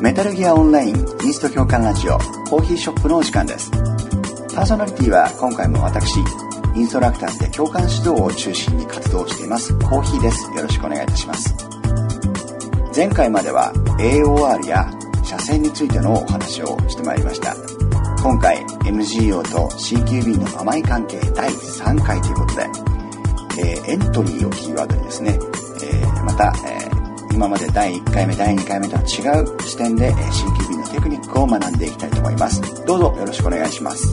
メタルギアオンラインインスト共感ラジオコーヒーショップのお時間です。パーソナリティは今回も私インストラクターズで共感指導を中心に活動しています。コーヒーです。よろしくお願いいたします。前回までは AOR や車線についてのお話をしてまいりました。今回 MGO と CQB の甘い関係第3回ということで、えー、エントリーをキーワードにですね、えー、また、えー今まで第1回目第2回目とは違う視点で CQB のテクニックを学んでいきたいと思います。どうぞよろしくお願いします。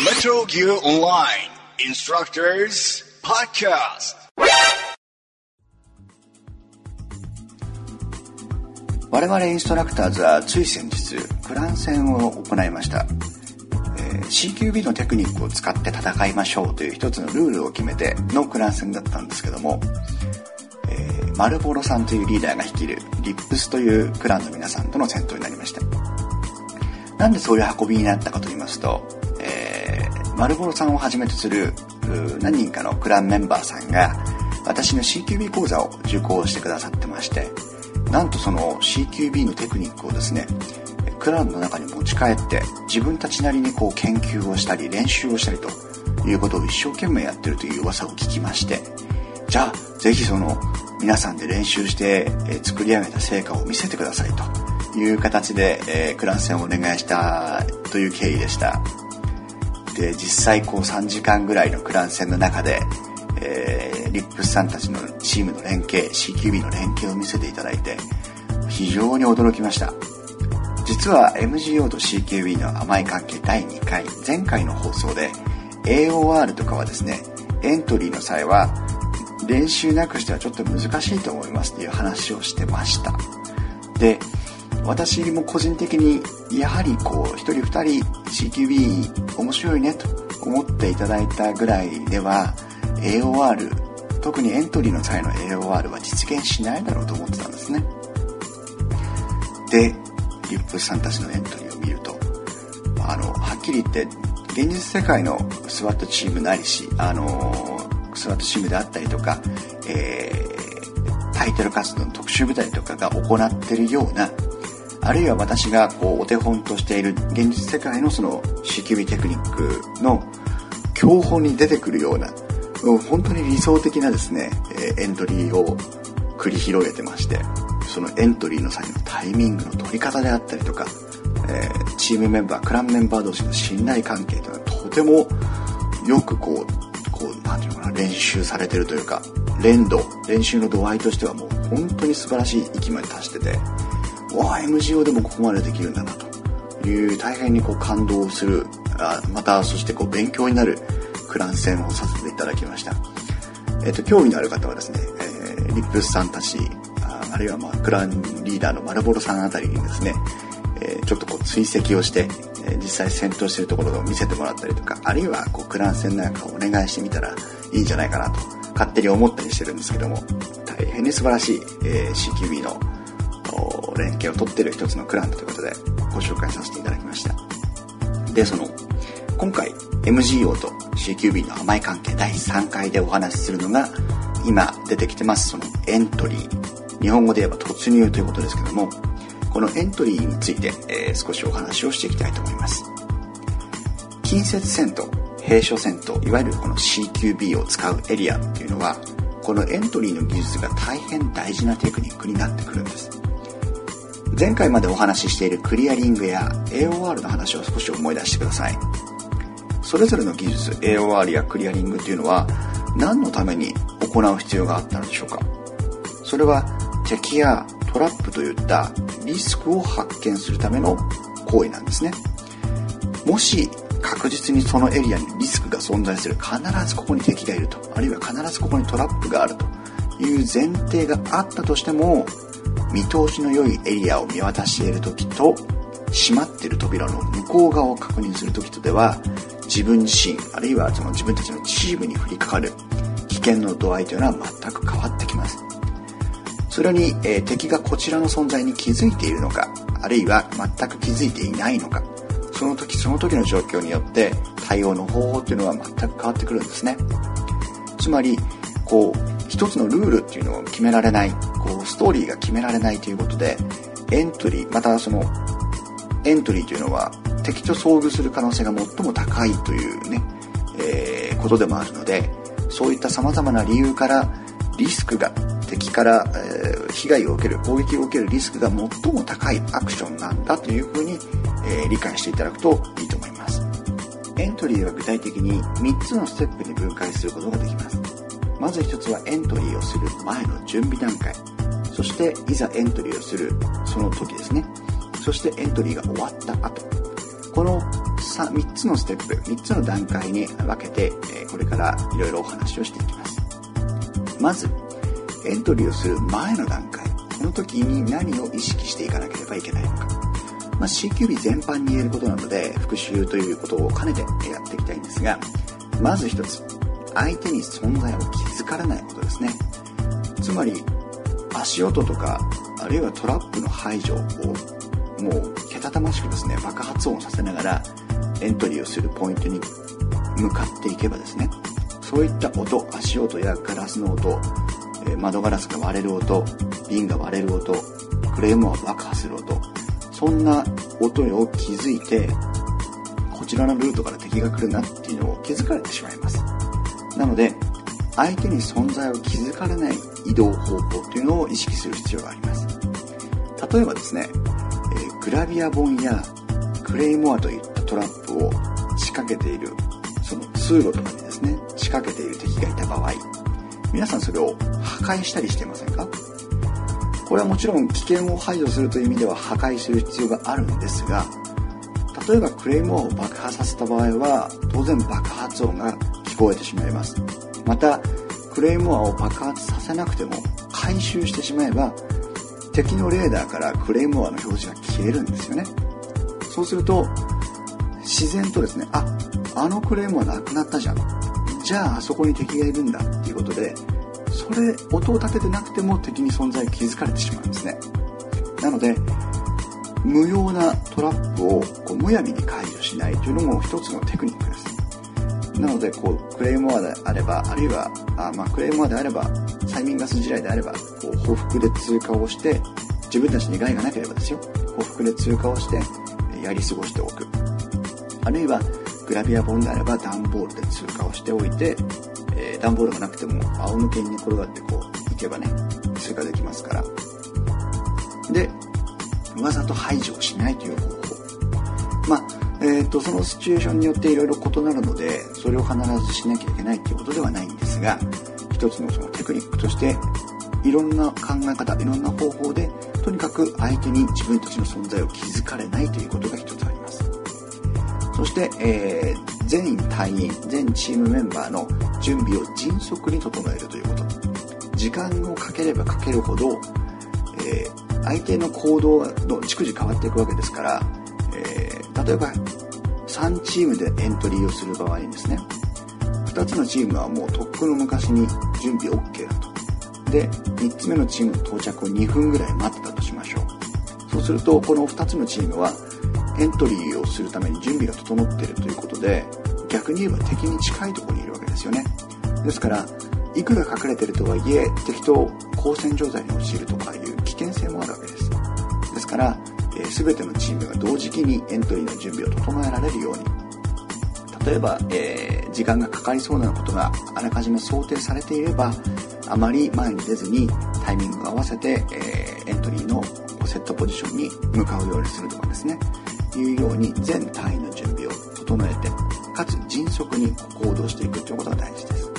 Metro Gear Online Instructors Podcast. 我々インストラクターズはつい先日クラン戦を行いました。CQB のテクニックを使って戦いましょうという一つのルールを決めてのクラン戦だったんですけども、えー、マルボロさんというリーダーが率いるリップスというクランの皆さんとの戦闘になりました。なんでそういう運びになったかと言いますと、えー、マルボロさんをはじめとする何人かのクランメンバーさんが私の CQB 講座を受講してくださってましてなんとその CQB のテクニックをですねクラブの中に持ち帰って自分たちなりにこう研究をしたり練習をしたりということを一生懸命やってるという噂を聞きましてじゃあぜひその皆さんで練習して作り上げた成果を見せてくださいという形で、えクラン戦をお願いしたという経緯でした。で実際こう3時間ぐらいのクラン戦の中で、えー、リップスさんたちのチームの連携 CQB の連携を見せていただいて非常に驚きました。実は MGO と CKB の甘い関係第2回前回の放送で AOR とかはですねエントリーの際は練習なくしてはちょっと難しいと思いますっていう話をしてました。で私も個人的にやはりこう1人2人 CQB 面白いねと思っていただいたぐらいでは AOR 特にエントリーの際の AOR は実現しないだろうと思ってたんですね。でリップさんたちのエントリーを見るとあのはっきり言って現実世界のスワットチームなりしあのスワットチームであったりとか、えー、タイトル活動の特殊部隊とかが行ってるようなあるいは私がこうお手本としている現実世界のその CQB テクニックの教本に出てくるような本当に理想的なですねエントリーを繰り広げてましてそのエントリーの際のタイミングの取り方であったりとか、え、チームメンバークランメンバー同士の信頼関係というのはとてもよくこうこう何て言うのかな練習されてるというか連動練習の度合いとしてはもう本当に素晴らしい域まで達しててわあ MGO でもここまでできるんだなという大変にこう感動するあまたそしてこう勉強になるクラン戦をさせていただきました。えっ、と興味のある方はですね、えー、リップスさんたちあるいはまあクランリーダーのマルボロさんあたりにですね、えー、ちょっとこう追跡をして、え、実際戦闘してるところを見せてもらったりとかあるいはこうクラン戦なんかをお願いしてみたらいいんじゃないかなと勝手に思ったりしてるんですけども大変に素晴らしい、えー、CQB の連携を取ってる一つのクランということでご紹介させていただきました。でその今回 MGO と CQB の甘い関係第3回でお話しするのが今出てきてますそのエントリー。日本語で言えば突入ということですけどもこのエントリーについて、えー、少しお話をしていきたいと思います。近接戦と兵所戦といわゆるこの CQB を使うエリアっていうのはこのエントリーの技術が大変大事なテクニックになってくるんです。前回までお話ししているクリアリングや AOR の話を少し思い出してください。それぞれの技術 AOR やクリアリングっていうのは何のために行う必要があったのでしょうか？それは敵やトラップといったリスクを発見するための行為なんですね。もし確実にそのエリアにリスクが存在する必ずここに敵がいるとあるいは必ずここにトラップがあるという前提があったとしても見通しの良いエリアを見渡している時と閉まっている扉の向こう側を確認する時とでは自分自身あるいはその自分たちのチームに降りかかる危険の度合いというのは全く変わってきます。それに、えー、敵がこちらの存在に気づいているのかあるいは全く気づいていないのかその時その時の状況によって対応の方法っていうのは全く変わってくるんですね。つまりこう一つのルールっていうのを決められない。こうストーリーが決められないということでエントリーまたそのエントリーというのは敵と遭遇する可能性が最も高いというね、えー、ことでもあるのでそういった様々な理由からリスクが敵から、えー、被害を受ける攻撃を受けるリスクが最も高いアクションなんだというふうに、えー、理解していただくといいと思います。エントリーは具体的に3つのステップに分解することができます。まず1つはエントリーをする前の準備段階。そしていざエントリーをするその時ですね。そしてエントリーが終わった後。この 3, 3つのステップ3つの段階に分けてこれからいろいろお話をしていきます。まずエントリーをする前の段階。この時に何を意識していかなければいけないのか、まあ、CQB 全般に言えることなので復習ということを兼ねてやっていきたいんですがまず一つ相手に存在を気づかれないことですね。つまり足音とかあるいはトラップの排除をもうけたたましくですね爆発音させながらエントリーをするポイントに向かっていけばですねそういった音足音やガラスの音窓ガラスが割れる音瓶が割れる音クレームは爆破する音そんな音を気づいてこちらのルートから敵が来るなっていうのを気づかれてしまいます。なので相手に存在を気づかれない移動方法っていうのを意識する必要があります。例えばですね、え、グラビア本やクレイモアといったトラップを仕掛けているその通路とかにですね仕掛けている敵がいた場合皆さんそれを破壊したりしていませんか？これはもちろん危険を排除するという意味では破壊する必要があるんですが例えばクレイモアを爆破させた場合は当然爆発音が聞こえてしまいます。またクレイモアを爆発させなくても回収してしまえば敵のレーダーからクレイモアの表示が消えるんですよね。そうすると自然とですねああのクレームはなくなったじゃん。じゃああそこに敵がいるんだ。っていうことでそれ音を立ててなくても敵に存在気づかれてしまうんですね。なので無用なトラップをこうむやみに解除しないというのも一つのテクニックです。なのでこうクレイモアであればあるいはあ、まあ、クレイモアであれば催眠ガス地雷であればこう報復で通過をして自分たちに害がなければですよ。報復で通過をしてやり過ごしておく。あるいはグラビア本であれば段ボールで通過をしておいて、えー、段ボールがなくても仰向けに転がってこう行けばね通過できますから。でわざと排除をしないという方法。まあえーと、そのシチュエーションによっていろいろ異なるのでそれを必ずしなきゃいけないっていうことではないんですが一つのそのテクニックとしていろんな考え方いろんな方法でとにかく相手に自分たちの存在を気づかれないということが一つあります。そして、えー、全員隊員全チームメンバーの準備を迅速に整えるということ。時間をかければかけるほど、えー、相手の行動の逐次変わっていくわけですから、例えば3チームでエントリーをする場合ですね。2つのチームはもうとっくの昔に準備 OK だと。で3つ目のチームの到着を2分ぐらい待ってたとしましょう。そうするとこの2つのチームはエントリーをするために準備が整っているということで逆に言えば敵に近いところにいるわけですよね。ですからいくら隠れてるとはいえ敵と交戦状態に陥るとかいう危険性もあるわけです、えー、全てのチームが同時期にエントリーの準備を整えられるように。例えば、えー、時間がかかりそうなことがあらかじめ想定されていればあまり前に出ずにタイミングを合わせて、えー、エントリーのセットポジションに向かうようにするとかですね。いうように全単位の準備を整えてかつ迅速に行動していくということが大事です。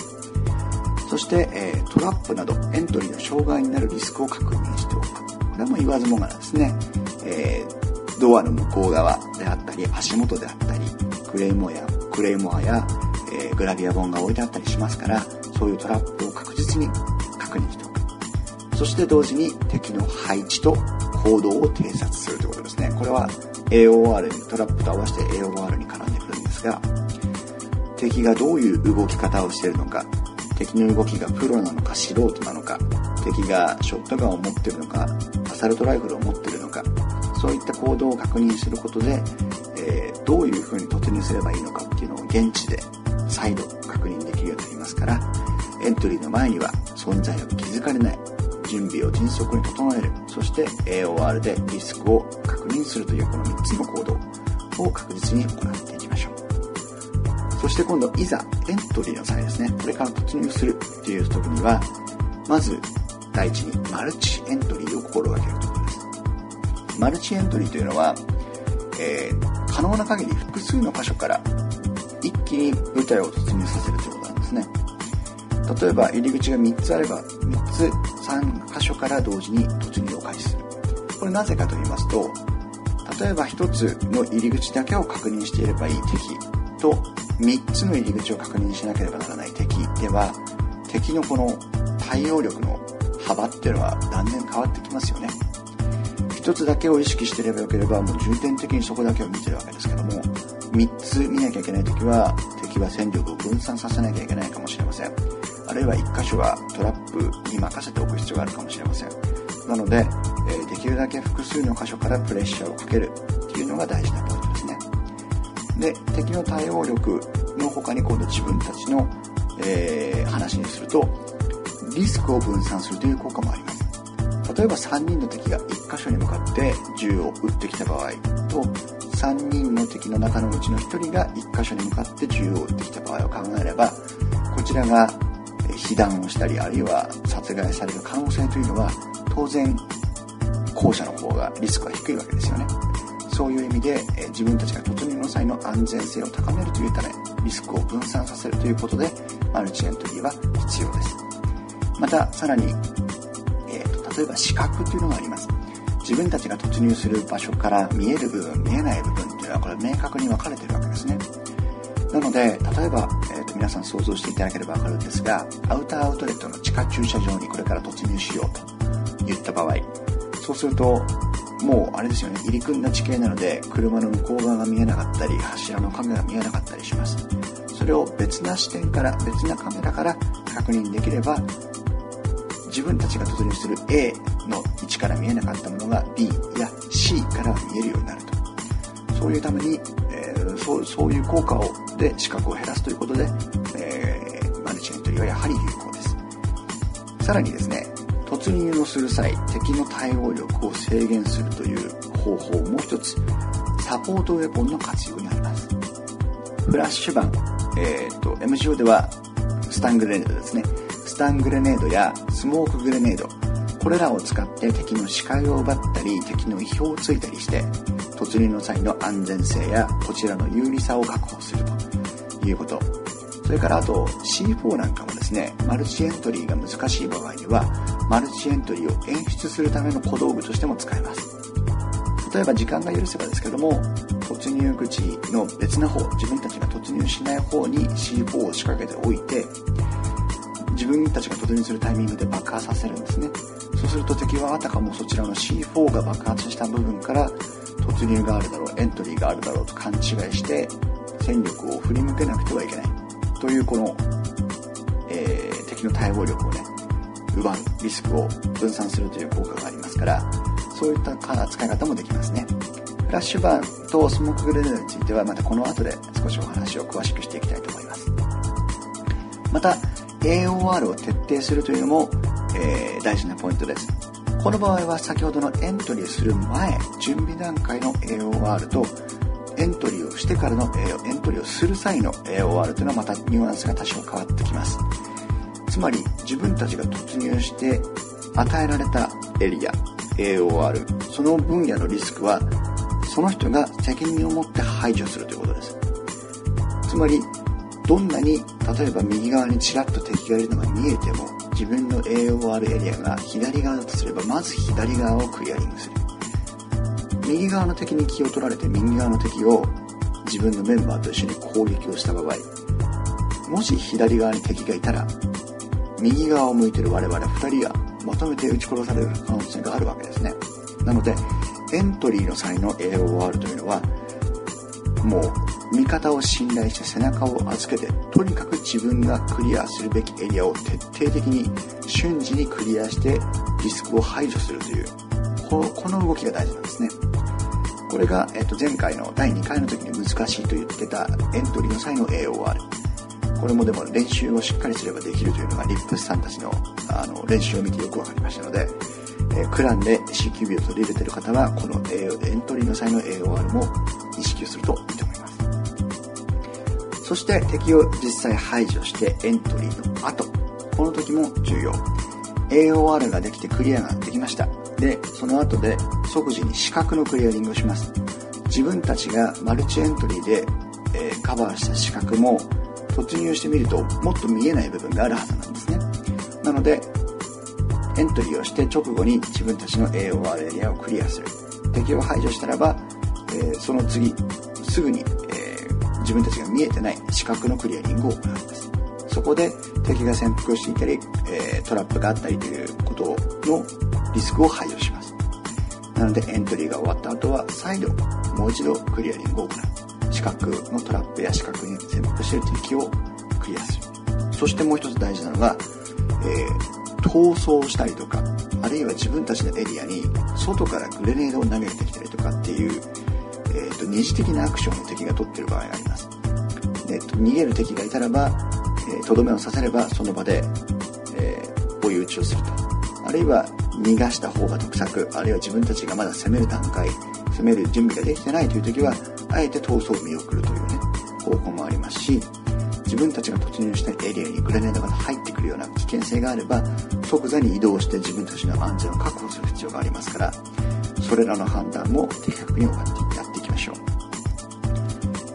そして、えー、トラップなどエントリーの障害になるリスクを確認しておく。これも言わずもがなですね、えー、ドアの向こう側であったり足元であったりクレイモアやクレイモアや、えー、グラビア本が置いてあったりしますからそういうトラップを確実に確認しておく。そして同時に敵の配置と行動を偵察するということですね。これは AOR にトラップと合わせて AOR に絡んでくるんですが敵がどういう動き方をしているのか敵の動きがプロなのか素人なのか敵がショットガンを持ってるのかアサルトライフルを持ってるそういった行動を確認することで、えー、どういうふうに突入すればいいのかっていうのを現地で再度確認できるようになりますからエントリーの前には存在を気づかれない準備を迅速に整える。そして AOR でリスクを確認するというこの3つの行動を確実に行っていきましょう。そして今度いざエントリーの際ですね。これから突入するっていう時にはまず第一にマルチエントリーを心がけると。マルチエントリーというのは、えー、可能な限り複数の箇所から一気に舞台を突入させるということなんですね。例えば入り口が3つあれば3つ3箇所から同時に突入を開始する。これなぜかと言いますと例えば1つの入り口だけを確認していればいい敵と3つの入り口を確認しなければならない敵では敵のこの対応力の幅っていうのは断然変わってきますよね。1つだけを意識してればよければもう重点的にそこだけを見てるわけですけども3つ見なきゃいけない時は敵は戦力を分散させなきゃいけないかもしれません。あるいは1箇所はトラップに任せておく必要があるかもしれません。なので、え、できるだけ複数の箇所からプレッシャーをかけるっていうのが大事なポイントですね。で敵の対応力の他に今度自分たちの、えー、話にするとリスクを分散するという効果もあります。例えば3人の敵が1箇所に向かって銃を撃ってきた場合と3人の敵の中のうちの1人が1箇所に向かって銃を撃ってきた場合を考えればこちらが被弾をしたりあるいは殺害される可能性というのは当然後者の方がリスクは低いわけですよね。そういう意味で自分たちが突入の際の安全性を高めるというためリスクを分散させるということでマルチエントリーは必要です。またさらに、例えば視覚というのがあります。自分たちが突入する場所から見える部分見えない部分というのはこれ明確に分かれてるわけですね。なので例えば、えーと、皆さん想像していただければ分かるんですがアウターアウトレットの地下駐車場にこれから突入しようと言った場合そうするともうあれですよね入り組んだ地形なので車の向こう側が見えなかったり柱のカメラが見えなかったりします。それを別な視点から別なカメラから確認できれば自分たちが突入する A の位置から見えなかったものが B や C から見えるようになると。そういうために、えー、そうそういう効果をで視覚を減らすということで、えー、マルチエントリーはやはり有効です。さらにですね突入をする際敵の対応力を制限するという方法もう一つサポートウェポンの活用になります。フラッシュ板、えーと、MGO ではスタングレネードですね。スタングレネードやスモークグレネードこれらを使って敵の視界を奪ったり敵の意表をついたりして突入の際の安全性やこちらの有利さを確保するということ。それからあと C4 なんかもですねマルチエントリーが難しい場合にはマルチエントリーを演出するための小道具としても使えます。例えば時間が許せばですけども突入口の別な方自分たちが突入しない方に C4 を仕掛けておいて自分たちが突入するタイミングで爆破させるんですね。そうすると敵はあたかもそちらの C4 が爆発した部分から突入があるだろうエントリーがあるだろうと勘違いして戦力を振り向けなくてはいけない。というこの、えー、敵の対応力をね奪うリスクを分散するという効果がありますからそういった使い方もできますね。フラッシュバーンとスモークグレネードについてはまたこの後で少しお話を詳しくしていきたいと思います。また AOR を徹底するというのも、えー、大事なポイントです。この場合は先ほどのエントリーする前準備段階の AOR とエントリーをしてからのえエントリーをする際の AOR というのはまたニュアンスが多少変わってきます。つまり自分たちが突入して与えられたエリア AOR その分野のリスクはその人が責任を持って排除するということです。つまりどんなに例えば右側にちらっと敵がいるのが見えても自分の AOR エリアが左側だとすればまず左側をクリアリングする。右側の敵に気を取られて右側の敵を自分のメンバーと一緒に攻撃をした場合もし左側に敵がいたら右側を向いてる我々2人がまとめて撃ち殺される可能性があるわけですね。なのでエントリーの際の AOR というのはもう味方を信頼して背中を預けてとにかく自分がクリアするべきエリアを徹底的に瞬時にクリアしてリスクを排除するというこの動きが大事なんですね。これが、えっと、前回の第2回の時に難しいと言ってたエントリーの際の AOR これもでも練習をしっかりすればできるというのがリップスさんたちのあの練習を見てよく分かりましたので、え、クランで CQB を取り入れている方はこの、A、エントリーの際の AOR も意識をするとそして敵を実際排除してエントリーの後。この時も重要。AOR ができてクリアができました。でその後で即時に視覚のクリアリングをします。自分たちがマルチエントリーで、えー、カバーした視覚も突入してみるともっと見えない部分があるはずなんですね。なのでエントリーをして直後に自分たちの AOR エリアをクリアする。敵を排除したらば、えー、その次すぐに、自分たちが見えてない視覚のクリアリングを行う。んですそこで敵が潜伏していたり、えー、トラップがあったりということのリスクを排除します。なのでエントリーが終わった後は再度もう一度クリアリングを行う。視覚のトラップや視覚に潜伏している敵をクリアする。そしてもう一つ大事なのが、えー、逃走したりとかあるいは自分たちのエリアに外からグレネードを投げてきたりとかっていう、えーと、二次的なアクションを敵が取ってる場合があります。で逃げる敵がいたらばとど、めをさせればその場で、えー、追い打ちをすると。あるいは逃がした方が得策。あるいは自分たちがまだ攻める段階攻める準備ができてないという時はあえて逃走を見送るというね方法もありますし自分たちが突入したエリアにグレネードが入ってくるような危険性があれば即座に移動して自分たちの安全を確保する必要がありますからそれらの判断も的確にやっていきましょう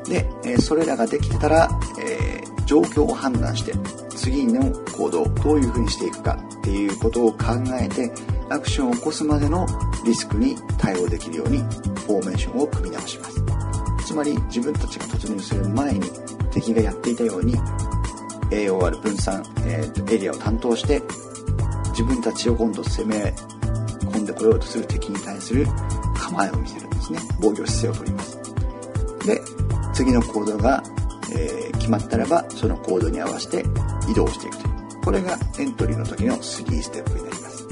で、えそれらができてたら、えー、状況を判断して次の行動どういうふうにしていくかっていうことを考えてアクションを起こすまでのリスクに対応できるようにフォーメーションを組み直します。つまり自分たちが突入する前に敵がやっていたように AOR 分散、えー、とエリアを担当して自分たちを今度攻め込んでこようとする敵に対する構えを見せるんですね。防御姿勢をとります。で次の行動が、えー、決まったらばその行動に合わせて移動していくという。これがエントリーの時の3ステップになります。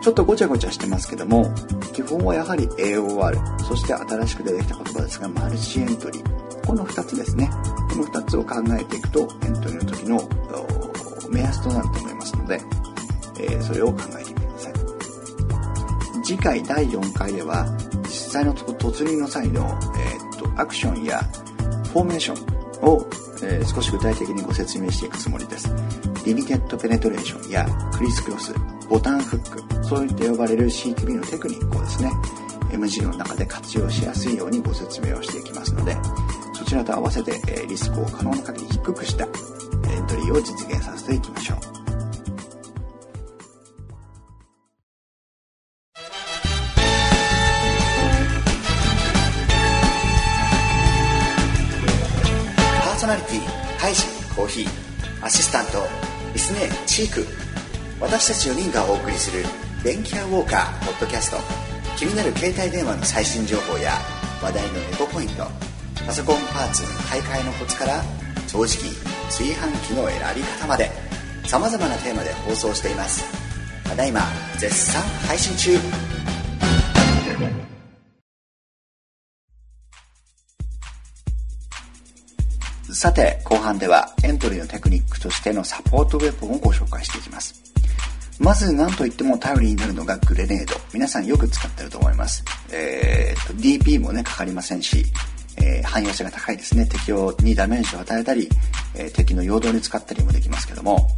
ちょっとごちゃごちゃしてますけども基本はやはり AOR そして新しく出てきた言葉ですがマルチエントリー。この2つですね。この2つを考えていくとエントリーの時の目安となると思いますので、えー、それを考えてみてください。次回第4回では実際の突入の際の、えー、アクションやフォーメーションを、えー、少し具体的にご説明していくつもりです。リミテッドペネトレーションやクリスクロスボタンフックそういった呼ばれる CQB のテクニックをですね MG の中で活用しやすいようにご説明をしていきますのでそちらと合わせてえリスクを可能な限り低くしたエントリーを実現させていきましょう。ーチーク。私たち4人がお送りする電気屋ウォーカーポッドキャスト。気になる携帯電話の最新情報や話題のエコポイント。パソコンパーツ買い替えのコツから掃除機炊飯器の選び方までさまざまなテーマで放送しています。ただいま絶賛配信中。さて後半ではエントリーのテクニックとしてのサポートウェポンをご紹介していきますまず何といっても頼りになるのがグレネード。皆さんよく使ってると思います。えー、と、DP もね、かかりませんし、えー、汎用性が高いですね。敵をにダメージを与えたり、えー、敵の陽動に使ったりもできますけども、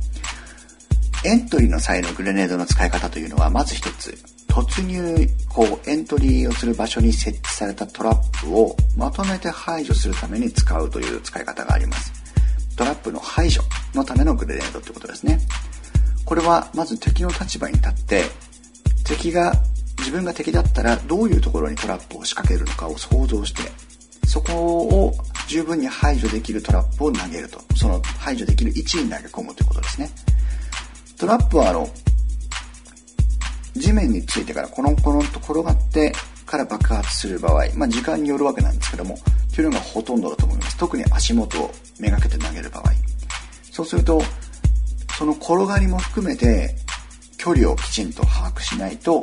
エントリーの際のグレネードの使い方というのは、まず一つ、突入、こう、エントリーをする場所に設置されたトラップをまとめて排除するために使うという使い方があります。トラップの排除のためのグレネードってことですね。これはまず敵の立場に立って敵が自分が敵だったらどういうところにトラップを仕掛けるのかを想像してそこを十分に排除できるトラップを投げるとその排除できる位置に投げ込むということですねトラップはあの地面についてからコロンコロンと転がってから爆発する場合、まあ、時間によるわけなんですけどもというのがほとんどだと思います。特に足元をめがけて投げる場合。そうするとその転がりも含めて距離をきちんと把握しないと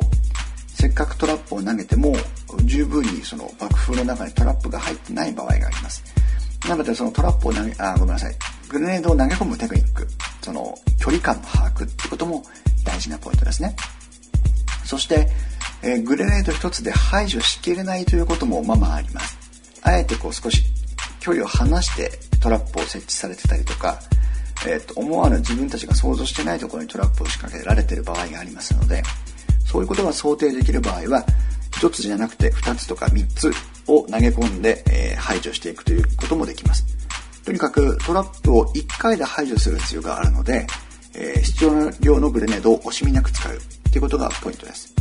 せっかくトラップを投げても十分にその爆風の中にトラップが入ってない場合があります。なのでそのトラップを投げあごめんなさい。グレネードを投げ込むテクニックその距離感の把握ってことも大事なポイントですね。そして、えー、グレネード一つで排除しきれないということもままあります。あえてこう少し距離を離してトラップを設置されてたりとかえー、と思わぬ自分たちが想像してないところにトラップを仕掛けられている場合がありますのでそういうことが想定できる場合は1つじゃなくて2つとか3つを投げ込んで、えー、排除していくということもできます。とにかくトラップを1回で排除する必要があるので、えー、必要な量のグレネードを惜しみなく使う。ということがポイントです、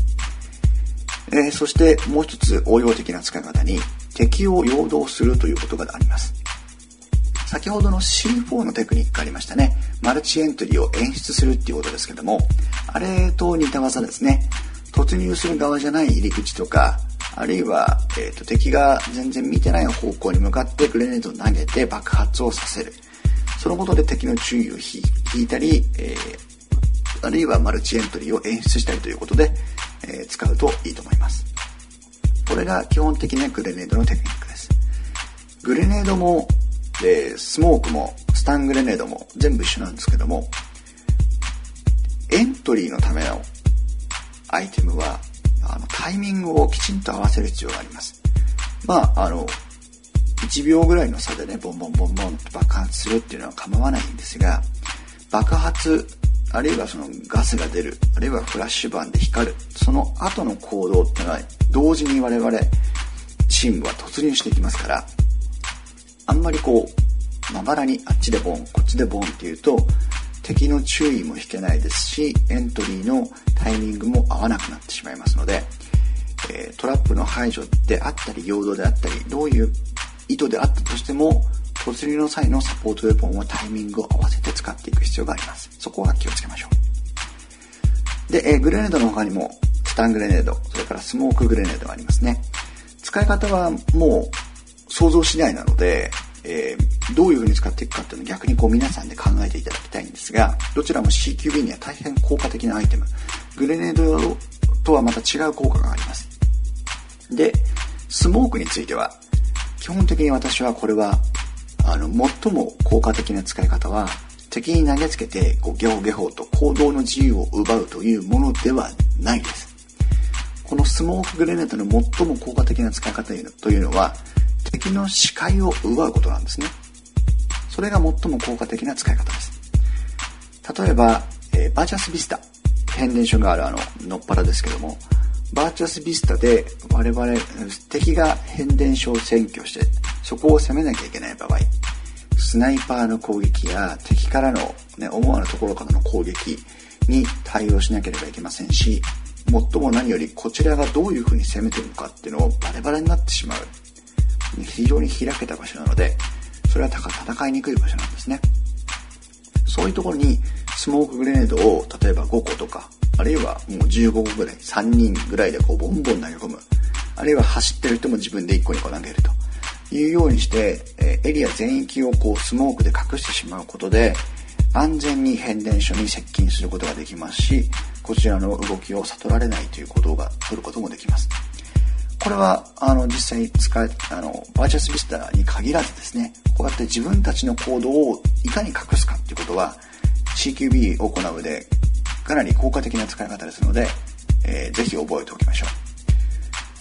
えー、そしてもう一つ応用的な使い方に敵を陽動するということがあります先ほどの C4 のテクニックがありましたね。マルチエントリーを演出するっていうことですけども、あれと似た技ですね。突入する側じゃない入り口とか、あるいは、えーと、敵が全然見てない方向に向かってグレネードを投げて爆発をさせる。そのことで敵の注意を引いたり、えー、あるいはマルチエントリーを演出したりということで、えー、使うといいと思います。これが基本的なグレネードのテクニックです。グレネードもで、スモークもスタングレネードも全部一緒なんですけども、エントリーのためのアイテムは、あの、タイミングをきちんと合わせる必要があります。まあ、あの、1秒ぐらいの差でね、ボンボンボンボンと爆発するっていうのは構わないんですが、爆発、あるいはそのガスが出る、あるいはフラッシュバンで光る、その後の行動ってのは、同時に我々、チームは突入していきますから、あんまりこう、まばらにあっちでボン、こっちでボンっていうと、敵の注意も引けないですし、エントリーのタイミングも合わなくなってしまいますので、えー、トラップの排除であったり、陽動であったり、どういう意図であったとしても、突入の際のサポートウェポンはタイミングを合わせて使っていく必要があります。そこは気をつけましょう。で、え、グレネードの他にも、スタングレネード、それからスモークグレネードがありますね。使い方はもう想像しないなので、えー、どういう風に使っていくかっていうのを逆にこう皆さんで考えていただきたいんですが、どちらも CQB には大変効果的なアイテム。グレネードとはまた違う効果があります。で、スモークについては、基本的に私はこれは、あの、最も効果的な使い方は、敵に投げつけて、こう、ゲホゲホと行動の自由を奪うというものではないです。このスモークグレネードの最も効果的な使い方というのは、敵の視界を奪うことなんですね。それが最も効果的な使い方です。例えば、えー、バーチャスビスタ、変電所があるあの、のっぱらですけども、バーチャスビスタで我々、敵が変電所を占拠して、そこを攻めなきゃいけない場合、スナイパーの攻撃や敵からの、ね、思わぬところからの攻撃に対応しなければいけませんし、最も何よりこちらがどういう風に攻めてるのかっていうのをバレバレになってしまう非常に開けた場所なので、それは戦いにくい場所なんですね。そういうところにスモークグレネードを例えば5個とか、あるいはもう15個ぐらい、3人ぐらいでこうボンボン投げ込む。あるいは走ってる人も自分で1個2個投げるというようにして、えエリア全域をこうスモークで隠してしまうことで、安全に変電所に接近することができますし、こちらの動きを悟られないということが取ることもできます。これは、あの、実際に使え、あの、バーチャスビスターに限らずですね、こうやって自分たちの行動をいかに隠すかっていうことは、CQB を行うで、かなり効果的な使い方ですので、えー、ぜひ覚えておきましょう。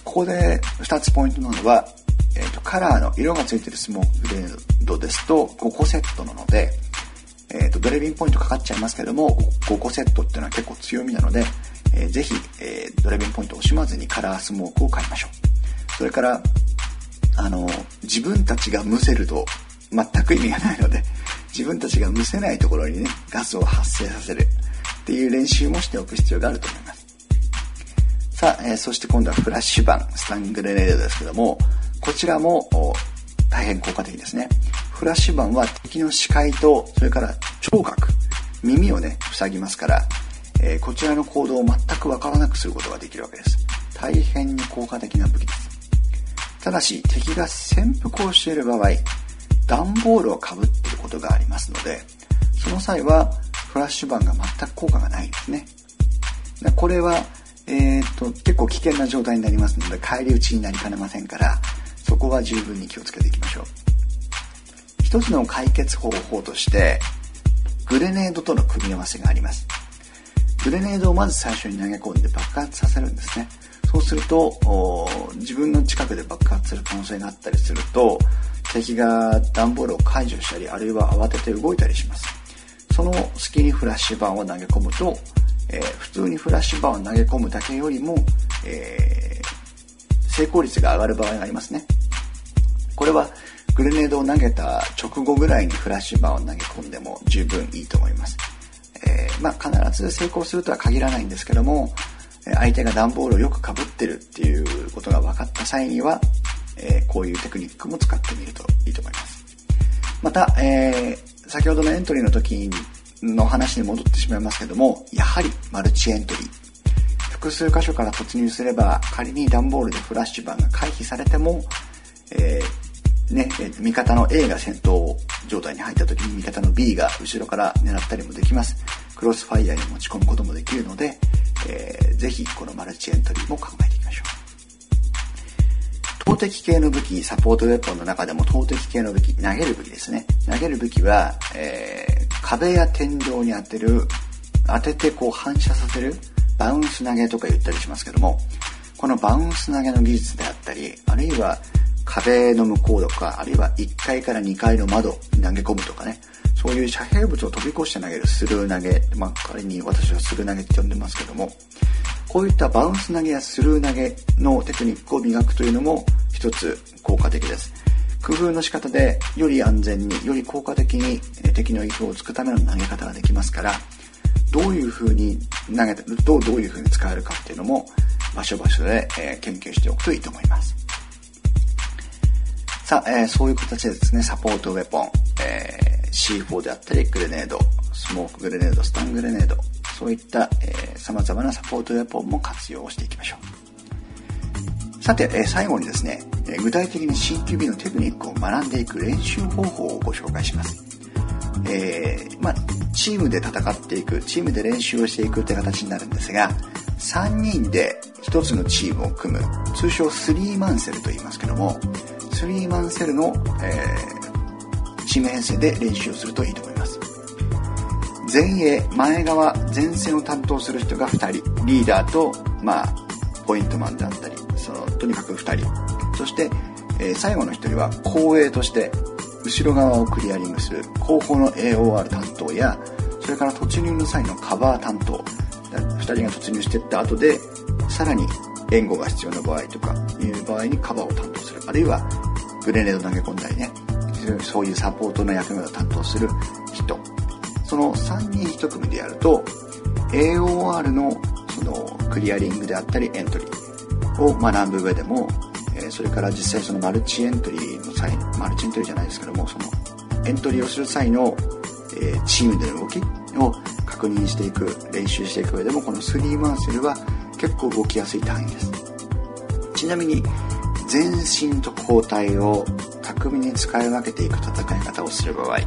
ここで2つポイントなのは、え、ー、と、カラーの色がついてるスモークグレードですと5個セットなので、え、ー、と、ドレビンポイントかかっちゃいますけども、5個セットっていうのは結構強みなので、えー、ぜひ、えー、ドライビンポイントを惜しまずにカラースモークを買いましょう。それから、あの、自分たちがむせると全く意味がないので、自分たちがむせないところにね、ガスを発生させるっていう練習もしておく必要があると思います。さあ、えー、そして今度はフラッシュバン、スタングレネードですけども、こちらも大変効果的ですね。フラッシュバンは敵の視界と、それから聴覚、耳をね、塞ぎますから、えー、こちらの行動を全くわからなくすることができるわけです。大変に効果的な武器です。ただし、敵が潜伏をしている場合、段ボールをかぶっていることがありますのでその際はフラッシュバンが全く効果がないんですねこれは、えーと、結構危険な状態になりますので返り討ちになりかねませんからそこは十分に気をつけていきましょう。一つの解決方法としてグレネードとの組み合わせがあります。グレネードをまず最初に投げ込んで爆発させるんですね。そうすると自分の近くで爆発する可能性があったりすると敵が段ボールを解除したりあるいは慌てて動いたりします。その隙にフラッシュバーを投げ込むと、えー、普通にフラッシュバーを投げ込むだけよりも、え、成功率が上がる場合がありますねこれはグレネードを投げた直後ぐらいにフラッシュバーを投げ込んでも十分いいと思います、えー、まあ、必ず成功するとは限らないんですけども相手が段ボールをよくかぶってるっていうことが分かった際には、えー、こういうテクニックも使ってみるといいと思います。また、えー、先ほどのエントリーの時の話に戻ってしまいますけども、やはりマルチエントリー。複数箇所から突入すれば、仮に段ボールでフラッシュバンが回避されても、えー、ね、味方の A が戦闘状態に入った時に味方の B が後ろから狙ったりもできます。クロスファイヤーに持ち込むこともできるので、えー、ぜひこのマルチエントリーも考えていきましょう。投擲系の武器、サポートウェポンの中でも投擲系の武器、投げる武器ですね。投げる武器は、えー、壁や天井に当てる、当ててこう反射させる、バウンス投げとか言ったりしますけども、このバウンス投げの技術であったり、あるいは壁の向こうとか、あるいは1階から2階の窓に投げ込むとかね、そういう遮蔽物を飛び越して投げるスルー投げ、まあ、仮に私はスルー投げって呼んでますけども、こういったバウンス投げやスルー投げのテクニックを磨くというのも一つ効果的です。工夫の仕方でより安全に、より効果的に敵の意図をつくための投げ方ができますから、どういう風に投げて、どうどういう風に使えるかっていうのも場所場所で、え研究しておくといいと思います。さあ、えー、そういう形でですね、サポートウェポン、えー C4 であったりグレネードスモークグレネードスタングレネードそういったさまざまなサポートウェポンも活用していきましょうさて、えー、最後にですね、え具体的に CQB のテクニックを学んでいく練習方法をご紹介しますえー、まあ、チームで戦っていくチームで練習をしていくって形になるんですが3人で1つのチームを組む通称スリーマンセルと言いますけどもスリーマンセルの、えーチーム編成で練習をするといいと思います。前衛前側前線を担当する人が2人リーダーとまあポイントマンであったりそのとにかく2人。そして、えー、最後の1人は後衛として後ろ側をクリアリングする後方の AOR 担当やそれから突入の際のカバー担当2人が突入していった後でさらに援護が必要な場合とかいう場合にカバーを担当する。あるいはグレネード投げ込んだりねそういうサポートの役目を担当する人。その3人1組でやると AOR のそのクリアリングであったりエントリーを学ぶ上でも、それから実際そのマルチエントリーの際マルチエントリーじゃないですけどもそのエントリーをする際の、えチームでの動きを確認していく練習していく上でもこの3マンセルは結構動きやすい単位です。ちなみに全身と交代を巧みに使い分けていく戦い方をする場合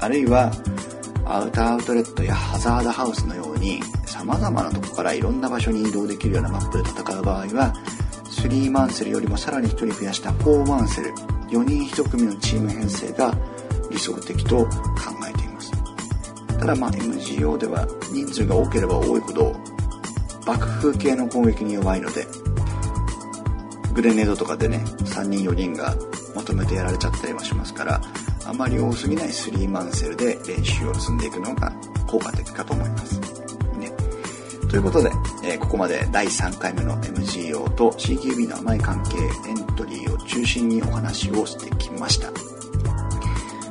あるいはアウターアウトレットやハザードハウスのように様々なとこからいろんな場所に移動できるようなマップで戦う場合は3マンセルよりもさらに1人増やした4マンセル4人1組のチーム編成が理想的と考えていますただまあ MGO では人数が多ければ多いほど爆風系の攻撃に弱いのでグレネードとかでね3人4人がまとめてやられちゃったりもしますからあまり多すぎない3マンセルで練習を積んでいくのが効果的かと思います。ということで、えー、ここまで第3回目の MGO と CQB の甘い関係エントリーを中心にお話をしてきました。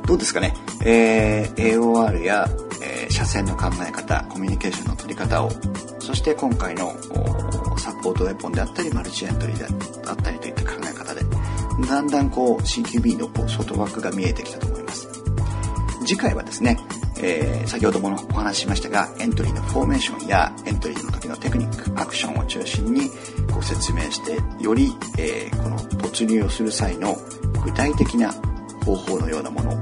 どうですかね、えー、AOR や、えー、車線の考え方、コミュニケーションの取り方を、そして今回のサポートウェポンであったり、マルチエントリーであったりといった考え方で、だんだんこう CQB のこう外枠が見えてきたと思います。次回はですね、えー、先ほどもお話ししましたが、エントリーのフォーメーションやエントリーの時のテクニック、アクションを中心にご説明して、より、えー、この突入をする際の具体的な方法のようなもの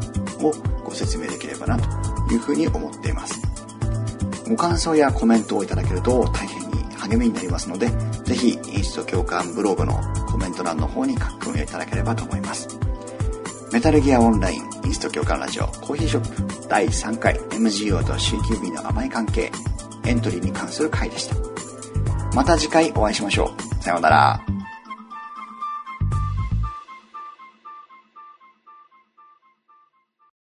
をご説明できればなというふうに思っています。ご感想やコメントをいただけると大変に励みになりますのでぜひインスト共感ブログのコメント欄の方に書き込みをいただければと思います。メタルギアオンラインインスト共感ラジオコーヒーショップ第3回 MGO と CQB の甘い関係エントリーに関する回でした。また次回お会いしましょう。さようなら。